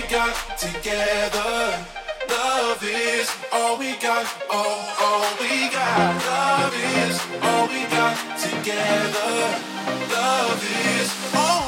we got together. Love is all we got, all, all we got. Love is all we got together. Love is all.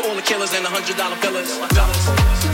To all the killers and the hundred dollar billers.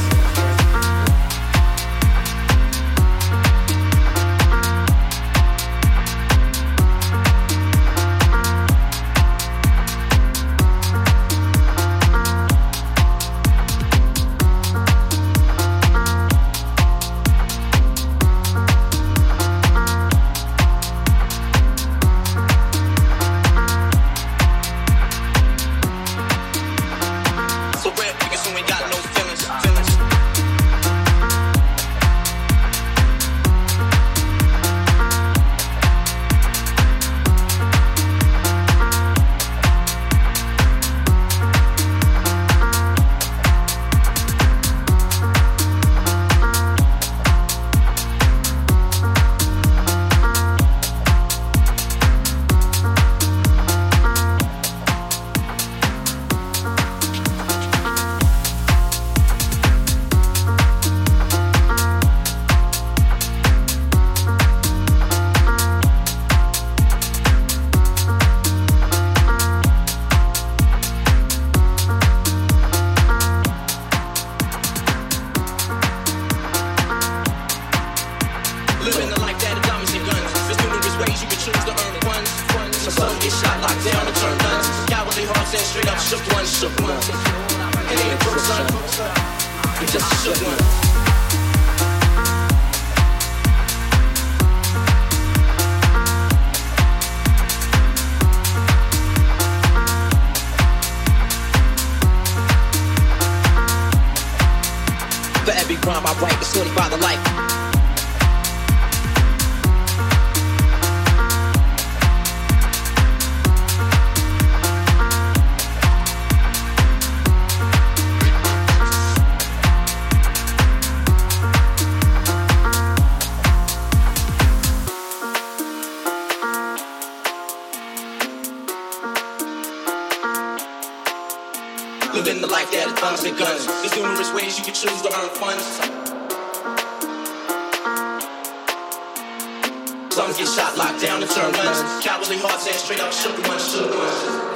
For every rhyme I write, it's 45 to life. Guns. There's numerous ways you can choose to earn funds. Some get shot, locked down, and turn guns. Cowardly hearts and straight up shook ones, shook ones.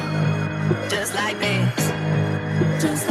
Just like this. Just like